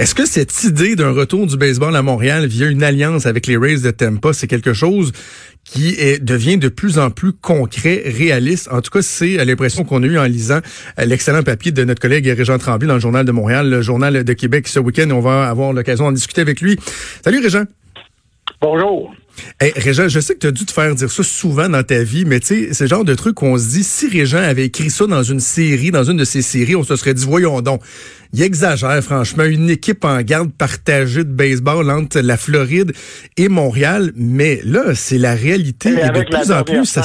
Est-ce que cette idée d'un retour du baseball à Montréal via une alliance avec les Rays de Tampa, c'est quelque chose qui devient de plus en plus concret, réaliste? En tout cas, c'est l'impression qu'on a eue en lisant euh, l'excellent papier de notre collègue Régent Tremblay dans le Journal de Montréal, le Journal de Québec ce week-end. On va avoir l'occasion d'en discuter avec lui. Salut Régent. Bonjour. Hey, Régent, je sais que tu as dû te faire dire ça souvent dans ta vie, mais tu sais, c'est le genre de truc où on se dit, si Régent avait écrit ça dans une série, dans une de ses séries, on se serait dit, voyons donc, il exagère franchement, une équipe en garde partagée de baseball entre la Floride et Montréal, mais là, c'est la réalité et, de plus en plus... Ça...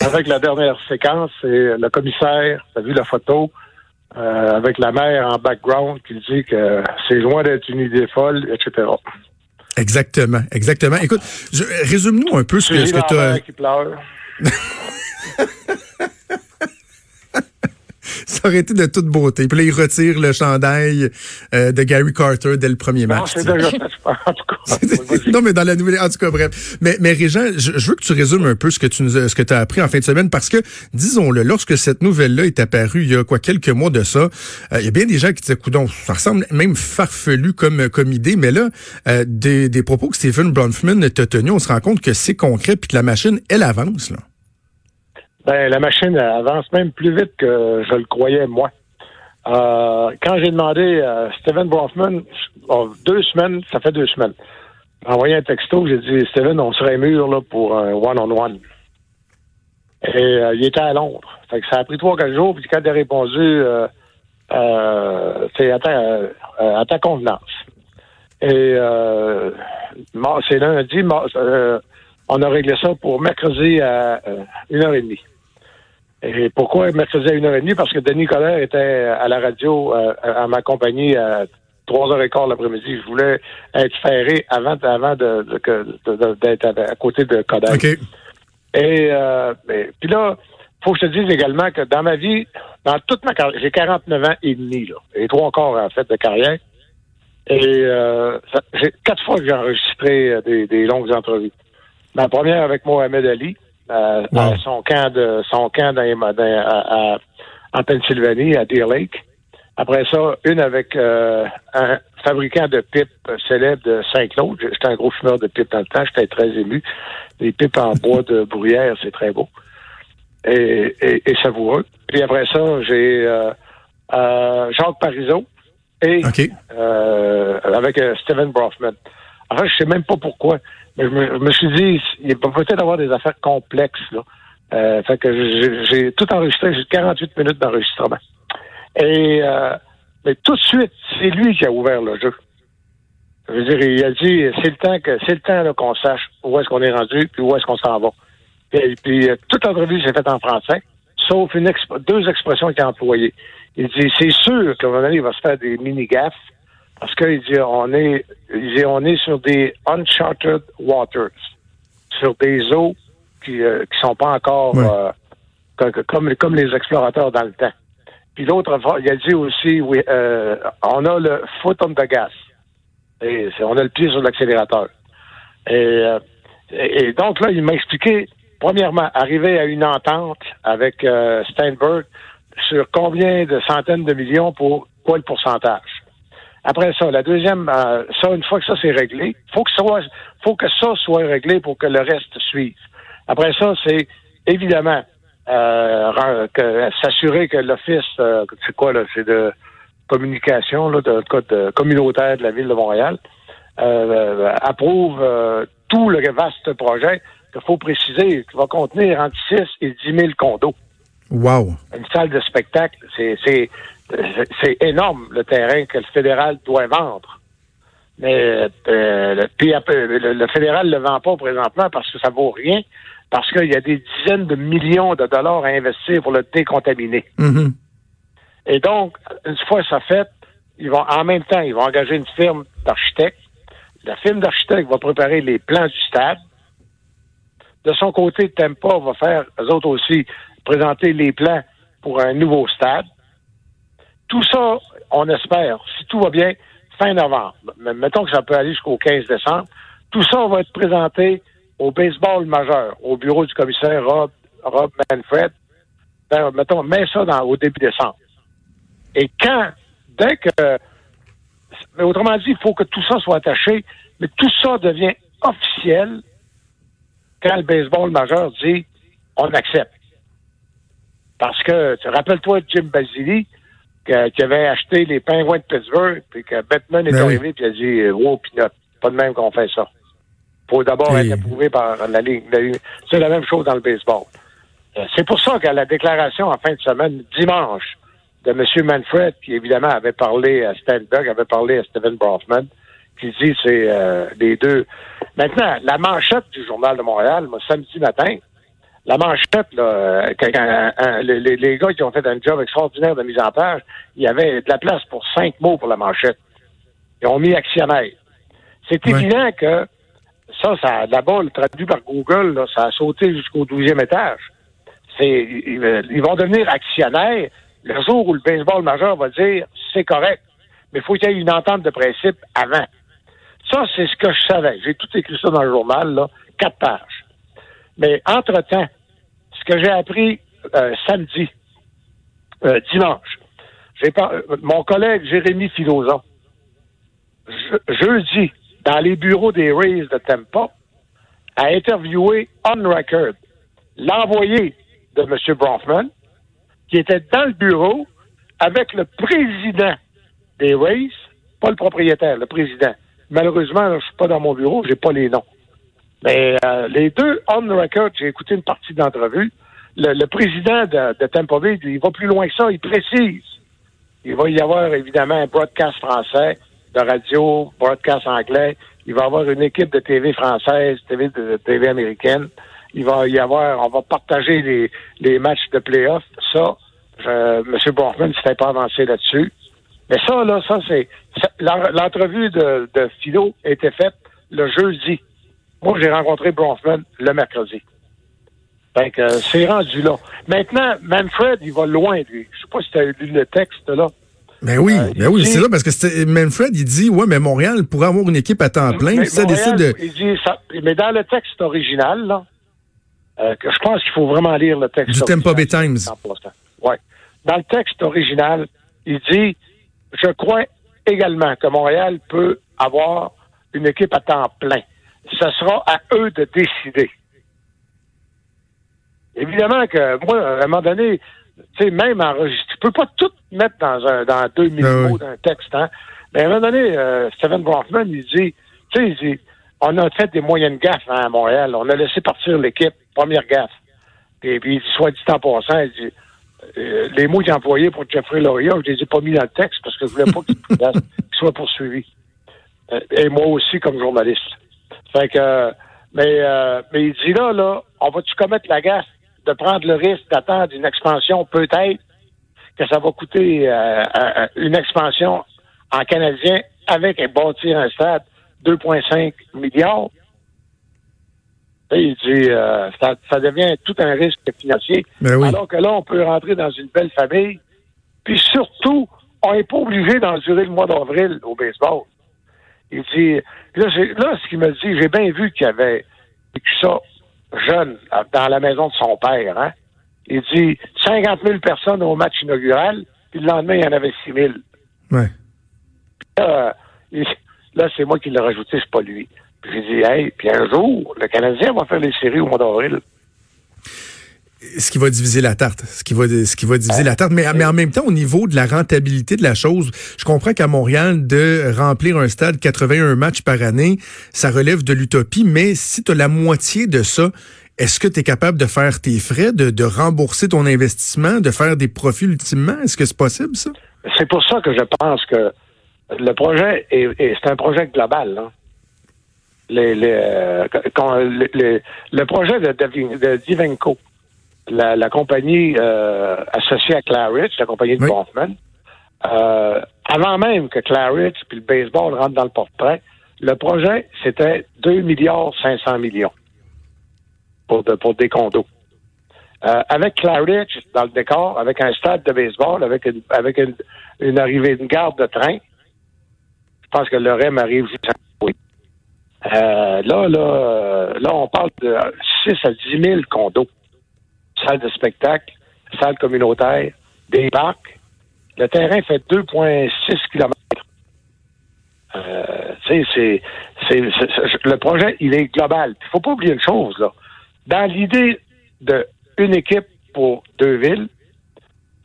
avec la dernière séquence, c'est le commissaire, tu as vu la photo, euh, avec la mère en background qui dit que c'est loin d'être une idée folle, etc. Exactement, exactement. Écoute, résume-nous un peu ce que, tu as. qui pleure. ça aurait été de toute beauté. Puis là, il retire le chandail euh, de Gary Carter dès le premier match. Non, c'est déjà en tout cas. non, mais dans la nouvelle, en tout cas, bref. Mais, mais Régent, je, veux que tu résumes un peu ce que tu nous, ce que tu as appris en fin de semaine parce que, disons-le, lorsque cette nouvelle-là est apparue il y a quoi quelques mois de ça, euh, il y a bien des gens qui disaient, coudon, ça ressemble même farfelu comme, comme idée, mais là, euh, des, des propos que Stephen Bronfman t'a tenus, on se rend compte que c'est concret puis que la machine, elle avance, là. Ben, la machine avance même plus vite que je le croyais, moi. Euh, quand j'ai demandé à Steven Bronfman, oh, deux semaines, ça fait deux semaines, envoyé un texto, j'ai dit, Steven, on serait mûr là, pour un one-on-one. Et euh, il était à Londres. Ça a pris trois, quatre jours, puis quand il a répondu, euh, euh, c'est à à ta convenance. Et c'est lundi, on a réglé ça pour mercredi à une heure et demie. Et pourquoi mercredi à 1h30? Parce que Denis Coderre était à la radio euh, à ma compagnie à 3h15 l'après-midi. Je voulais être ferré avant, avant de, d'être à, côté de Coderre. Et euh, puis là, faut que je te dise également que dans ma vie, dans toute ma carrière, j'ai 49 ans et demi, là, et trois encore en fait de carrière. Et euh, j'ai quatre fois que j'ai enregistré euh, des, des longues entrevues. Ma première avec Mohamed Ali, euh, son camp de son camp dans, en Pennsylvanie, à Deer Lake. Après ça, une avec euh, un fabricant de pipes célèbre de Saint-Claude. J'étais un gros fumeur de pipes dans le temps, j'étais très ému. Les pipes en bois de bruyère, c'est très beau. Et, et, savoureux. Puis après ça, j'ai euh, Jacques Parizeau et avec Steven Brofman. Alors, je sais même pas pourquoi. Mais je me, suis dit, il peut peut-être avoir des affaires complexes, là. Euh, fait que j'ai tout enregistré, j'ai 48 minutes d'enregistrement. Et euh, mais tout de suite, c'est lui qui a ouvert le jeu. Je veux dire, il a dit c'est le temps que c'est le temps qu'on sache où est-ce qu'on est rendu puis où est-ce qu'on s'en va. Et puis euh, toute l'entrevue s'est faite en français, sauf une deux expressions qui ont employées. Il dit c'est sûr qu'à un moment donné, il va se faire des mini gaffes parce qu'il dit on est il dit, on est sur des uncharted waters, sur des eaux qui euh, qui sont pas encore euh, comme comme les explorateurs dans le temps. Puis l'autre il a dit aussi oui euh, on a le foot on the gas. Et on a le pied sur l'accélérateur. Et, et, donc là, il m'a expliqué, premièrement, arriver à une entente avec Steinberg sur combien de centaines de millions pour quoi le pourcentage? Après ça, la deuxième, euh, ça, une fois que ça c'est réglé, faut que ça soit, faut que ça soit réglé pour que le reste suive. Après ça, c'est évidemment euh, s'assurer que l'office, euh, c'est quoi là, c'est de communication, là, de code communautaire de la ville de Montréal, approuve tout le vaste projet qu'il faut préciser, qui va contenir entre 6 et 10 000 condos. Wow. Une salle de spectacle, c'est c'est énorme le terrain que le fédéral doit vendre. Mais euh, le, puis, le, le, fédéral ne le vend pas présentement parce que ça vaut rien, parce qu'il y a des dizaines de millions de dollars à investir pour le décontaminer. Mm-hmm. Et donc, une fois ça fait, ils vont en même temps, ils vont engager une firme d'architectes. La firme d'architectes va préparer les plans du stade. De son côté, Tempa va faire, eux autres aussi, présenter les plans pour un nouveau stade. Tout ça, on espère, si tout va bien, fin novembre. Mettons que ça peut aller jusqu'au 15 décembre. Tout ça va être présenté au baseball majeur, au bureau du commissaire Rob, Rob Manfred. Ben, mettons, mets ça dans, au début décembre. Et quand, dès que Mais autrement dit, il faut que tout ça soit attaché, mais tout ça devient officiel quand le baseball majeur dit on accepte. Parce que, de Jim Basili, qui avait acheté les pingouins de Pittsburgh, puis que Batman est ben arrivé et a dit Wow, pinot, pas de même qu'on fait ça. faut d'abord être approuvé par la Ligue. C'est la même chose dans le baseball. Euh, c'est pour ça qu'à la déclaration en fin de semaine, dimanche, de M. Manfred, qui évidemment avait parlé à Stenberg, avait parlé à Stephen Brofman, qui dit c'est euh, les deux. Maintenant, la manchette du Journal de Montréal, moi, samedi matin, la manchette, là, euh, les, gars qui ont fait un job extraordinaire de mise en page, il y avait de la place pour cinq mots pour la manchette. Ils ont mis actionnaire. C'est évident que ça, ça là-bas, traduit par Google, là, ça a sauté jusqu'au douzième étage. C'est, ils, vont devenir actionnaires le jour où le baseball majeur va dire c'est correct, mais il faut qu'il y ait une entente de principe avant. Ça, c'est ce que je savais. J'ai tout écrit ça dans le journal, là, quatre pages. Mais entre-temps, ce que j'ai appris euh, samedi, euh, dimanche, j'ai euh, mon collègue Jérémy Filosa, jeudi, dans les bureaux des Rays de Tampa, a interviewé on record l'envoyé de M. Bronfman, qui était dans le bureau avec le président des Rays, pas le propriétaire, le président. Malheureusement, je ne suis pas dans mon bureau, j'ai pas les noms. Mais euh, les deux on record, j'ai écouté une partie de l'entrevue. Le, président de, de il va plus loin que ça, il précise. Il va y avoir évidemment un broadcast français de radio, broadcast anglais. Il va y avoir une équipe de TV française, TV de, TV américaine. Il va y avoir, on va partager les, les matchs de playoff. Ça, je, M. Borgman s'était pas avancé là-dessus. Mais ça, là, ça, c'est. L'entrevue de, de Philo était faite le jeudi. Moi, j'ai rencontré Bronfman le mercredi. Fait que c'est rendu là. Maintenant, Manfred, il va loin, lui. Je sais pas si tu as lu le texte, là. Ben oui, euh, ben oui, c'est là parce que Manfred, il dit, ouais, mais Montréal pourrait avoir une équipe à temps plein. ça décide de. Il dit ça, mais dans le texte original, là, euh, que je pense qu'il faut vraiment lire le texte. Du Tempo Bay Times. Ouais. Dans le texte original, il dit, je crois également que Montréal peut avoir une équipe à temps plein ce sera à eux de décider. Évidemment que moi, à un moment donné, tu sais, même enregistré, tu peux pas tout mettre dans un dans 2000 ah mots d'un texte, hein. Mais à un moment donné, euh, Steven Bronfman, il dit, tu sais, on a fait des moyennes gaffes hein, à Montréal. On a laissé partir l'équipe, première gaffe. Et puis, soit dit en passant, il dit, euh, les mots qu'il employés pour Jeffrey Loria, je les ai pas mis dans le texte parce que je voulais pas qu'il soit poursuivi. Euh, et moi aussi, comme journaliste. Fait que, mais, euh, mais il dit là, là, on va-tu commettre la gaffe de prendre le risque d'attendre une expansion peut-être que ça va coûter euh, euh, une expansion en canadien avec un bâtir un stade 2,5 milliards? il dit ça, ça, devient tout un risque financier. Ben Alors que là, on peut rentrer dans une belle famille. Puis surtout, on n'est pas obligé d'endurer le mois d'avril au baseball. Il dit, là, là ce qu'il me dit, j'ai bien vu qu'il avait vécu ça jeune dans la maison de son père. Hein? Il dit 50 000 personnes au match inaugural, puis le lendemain, il y en avait 6 000. Ouais. Là, là c'est moi qui l'ai rajouté, c'est pas lui. Puis j'ai dit, hey, puis un jour, le Canadien va faire les séries au mois d'avril ce qui va diviser la tarte, ce qui va ce qui va diviser la tarte, mais, mais en même temps au niveau de la rentabilité de la chose, je comprends qu'à Montréal de remplir un stade 81 matchs par année, ça relève de l'utopie, mais si tu as la moitié de ça, est-ce que tu es capable de faire tes frais, de, de, rembourser ton investissement, de faire des profits ultimement? Est-ce que c'est possible ça? C'est pour ça que je pense que le projet est, c'est un projet global. Là. Les, les, euh, le projet de, de, de Divenco, la, compagnie euh, associée à Claridge, la compagnie de oui. euh, avant même que Claridge puis le baseball rentrent dans le portrait, le projet, c'était 2 milliards 500 millions pour, pour des condos. Euh, avec Claridge dans le décor, avec un stade de baseball, avec une, avec une, une arrivée d'une gare de train, je pense que le REM arrive juste oui. Euh, là, là, là, on parle de 6 à 10 000 condos salle de spectacle, salle communautaire, des parcs. Le terrain fait 2,6 km. C'est, c'est, c'est, le projet, il est global. Il faut pas oublier une chose, là. Dans l'idée de une équipe pour deux villes,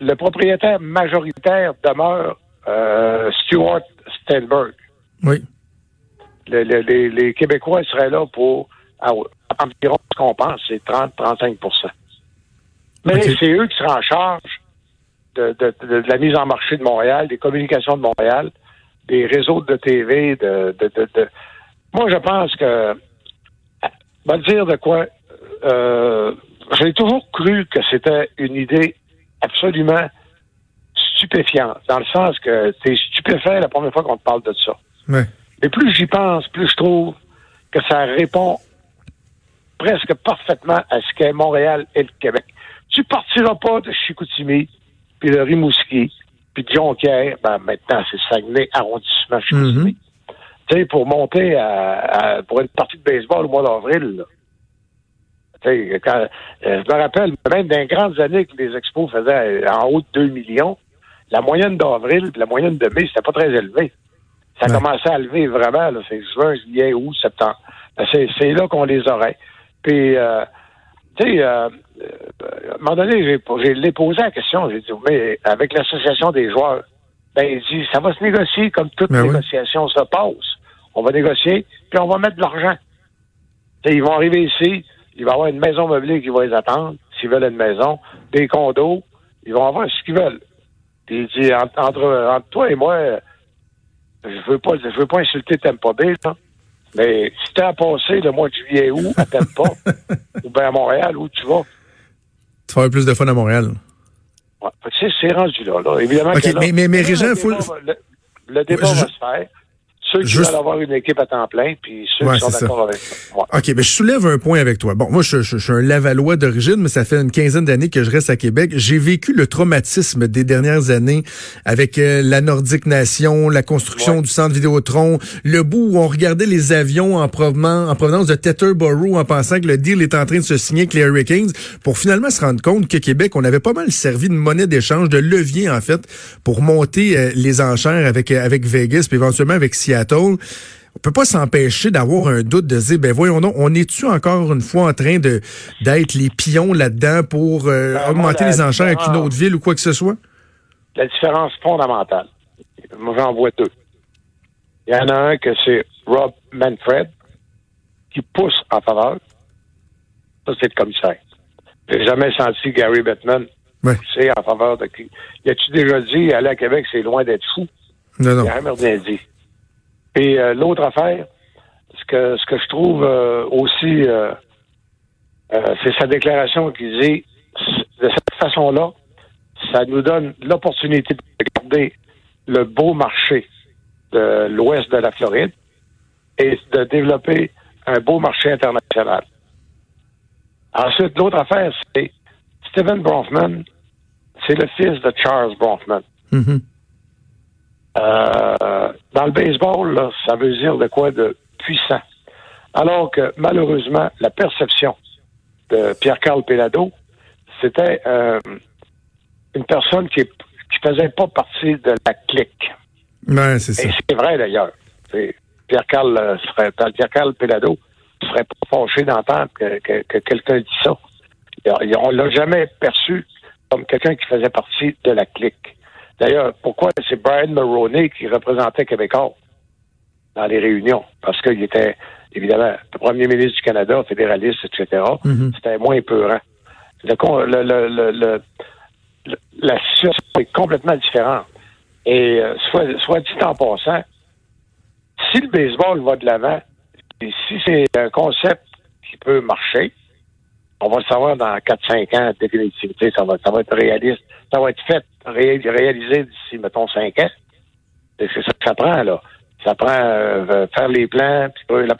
le propriétaire majoritaire demeure euh, Stuart Stenberg. Oui. les, Québécois seraient là pour environ ce qu'on pense, c'est 30-35 Mais c'est eux qui seront en charge de, la mise en marché de Montréal, des communications de Montréal, des réseaux de TV, de, Moi, je pense que, va dire de quoi, euh, j'ai toujours cru que c'était une idée absolument stupéfiante, dans le sens que es stupéfait la première fois qu'on te parle de ça. Mais plus j'y pense, plus je trouve que ça répond presque parfaitement à ce qu'est Montréal et le Québec. Tu partiras pas de Chicoutimi, puis de Rimouski, puis de Jonquière, ben maintenant c'est Saguenay, arrondissement Chicoutimi. Mm-hmm. Tu sais, pour monter à, pour une partie de baseball au mois d'avril, quand, euh, je me rappelle, même dans les grandes années que les expos faisaient en haut de 2 millions, la moyenne d'avril la moyenne de mai, c'était pas très élevé. Ça a commencé à lever vraiment, c'est juin, juillet, août, septembre. Ben, c'est là qu'on les aurait. Puis, euh, tu sais, euh, à un moment donné, j'ai posé la question, j'ai dit, mais avec l'association des joueurs, ben, il dit, ça va se négocier comme toute ben négociation se passe. On va négocier, puis on va mettre de l'argent. Ils vont arriver ici, il va y avoir une maison meublée qui va les attendre, s'ils veulent une maison, des condos, ils vont avoir ce qu'ils veulent. Puis il dit, entre, entre, toi et moi, je veux pas, je veux pas insulter Tempa Bay, mais si t'es à passer le mois de juillet où à Tempa, ou bien à Montréal, où tu vas? Tu vas avoir plus de fun à Montréal. Ouais, c'est rendu là, là. Évidemment que mais, mais, mais, Régent, le, débat, le, le débat va se faire. Ceux qui veulent avoir une équipe à temps plein, puis ceux qui sont d'accord avec ça. OK, mais je soulève un point avec toi. Bon, moi, je, suis un Lavallois d'origine, mais ça fait une quinzaine d'années que je reste à Québec. J'ai vécu le traumatisme des dernières années avec euh, la Nordique Nation, la construction du centre Vidéotron, le bout où on regardait les avions en provenance, en provenance de Teterboro en pensant que le deal est en train de se signer avec les Hurricanes, pour finalement se rendre compte que Québec, on avait pas mal servi de monnaie d'échange, de levier, en fait, pour monter euh, les enchères avec, euh, avec Vegas, puis éventuellement avec Seattle on on peut pas s'empêcher d'avoir un doute de dire, ben voyons donc, on est-tu encore une fois en train de d'être les pions là-dedans pour euh, ben, augmenter les enchères avec une autre ville ou quoi que ce soit? La différence fondamentale, moi j'en vois deux. Il y en a un que c'est Rob Manfred qui pousse en faveur. Ça, c'est le commissaire. J'ai jamais senti Gary Bettman pousser en faveur de qui. Y a-tu déjà dit, aller à Québec, c'est loin d'être fou? Non, non. Il a rien dit. Et euh, l'autre affaire, ce que, ce que je trouve euh, aussi, euh, c'est sa déclaration qui dit, de cette façon-là, ça nous donne l'opportunité de garder le beau marché de l'ouest de la Floride et de développer un beau marché international. Ensuite, l'autre affaire, c'est Stephen Bronfman, c'est le fils de Charles Bronfman. Mm-hmm. Euh, dans le baseball, ça veut dire de quoi de puissant? Alors que malheureusement, la perception de Pierre-Carl Pelado, c'était euh, une personne qui qui faisait pas partie de la clique. Ouais, c'est ça. Et c'est vrai d'ailleurs. Pierre-Carl euh, serait Pierre-Carl Pelado serait pas fâché d'entendre que, que, quelqu'un dit ça. On l'a jamais perçu comme quelqu'un qui faisait partie de la clique. D'ailleurs, pourquoi c'est Brian Mulroney qui représentait Québécois dans les réunions? Parce qu'il était, évidemment, le premier ministre du Canada, fédéraliste, etc. Mm-hmm. C'était moins peurant. Le, la situation est complètement différente. Et euh, soit, soit dit en passant, si le baseball va de l'avant, et si c'est un concept qui peut marcher, on va le savoir dans 4-5 ans, définitivement. Ça va, ça va être réaliste. Ça va être fait, réalisé d'ici, mettons, 5 ans. C'est ça que ça prend, là. Ça prend euh, faire les plans. Puis, la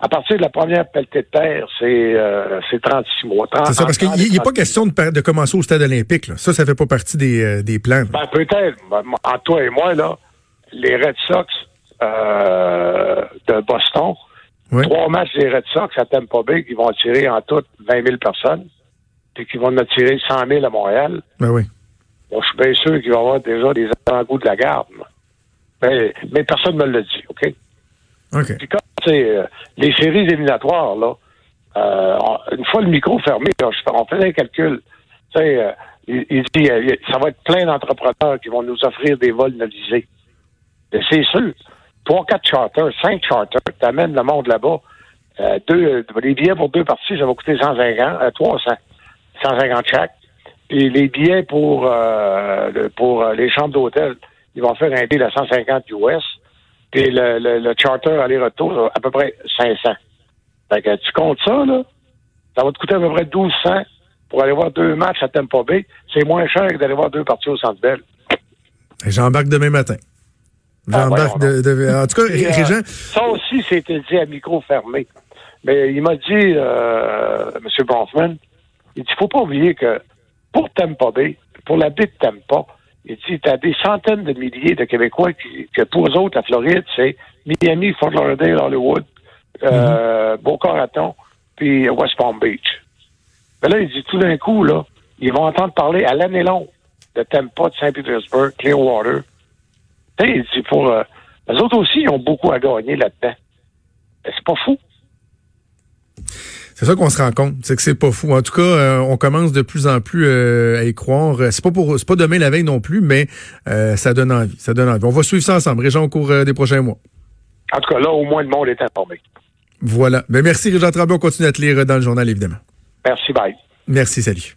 à partir de la première pelletée de terre, c'est euh, 36 mois. C'est ça, parce qu'il n'est pas question de, de, commencer au stade olympique. Là. Ça, ça fait pas partie des, euh, des plans. Ben, peut-être. Entre toi et moi, là, les Red Sox euh, de Boston, Trois matchs des Red Sox à Tampa Bay qui vont attirer en tout 20 000 personnes, puis qui vont en attirer 100 000 à Montréal. Ben oui. Je suis bien sûr qu'il va y avoir déjà des avant-goûts de la garde. Mais, mais personne ne me l'a dit, OK? OK. Puis comme c'est euh, les séries éliminatoires, là, euh, une fois le micro fermé, là, je- on faisait un calcul. Tu sais, euh, il, il dit euh, ça va être plein d'entrepreneurs qui vont nous offrir des vols novisés. Et C'est sûr. Trois, quatre charters, cinq charters, t'amènes le monde là-bas. Euh, deux, euh, les billets pour deux parties, ça va coûter 150, euh, 300, 150 chaque. Puis les billets pour euh, pour euh, les chambres d'hôtel, ils vont faire un deal à 150 US. Puis le, le, le charter aller-retour, à peu près 500. Fait que tu comptes ça, là, ça va te coûter à peu près 1200 pour aller voir deux matchs à Tampa Bay. C'est moins cher que d'aller voir deux parties au Centre Bell. J'embarque demain matin. J'embarque Ah, de, de- En tout cas, euh, ça aussi, c'était dit à micro fermé. Mais il m'a dit, euh, M. Bronfman, il dit, faut pas oublier que pour Tampa Bay, pour la baie de Tampa, il dit, tu as des centaines de milliers de Québécois qui, que pour eux autres, la Floride, c'est Miami, Fort Lauderdale, Hollywood, euh, Raton, puis West Palm Beach. Mais là, il dit, tout d'un coup, là, ils vont entendre parler à l'année longue de Tampa, de Saint-Pétersbourg, Clearwater. Sais, il dit, pour... Euh, les autres aussi, ils ont beaucoup à gagner là-dedans. C'est pas fou. C'est ça qu'on se rend compte, c'est que c'est pas fou. En tout cas, euh, on commence de plus en plus euh, à y croire. C'est pas pour, c'est pas demain la veille non plus, mais euh, ça donne envie. Ça donne envie. On va suivre ça ensemble, Régent, au cours euh, des prochains mois. En tout cas, là, au moins, le monde est informé. Voilà. Ben merci, Régent Tremblay. On continue à te lire dans le journal, évidemment. Merci, bye. Merci, salut.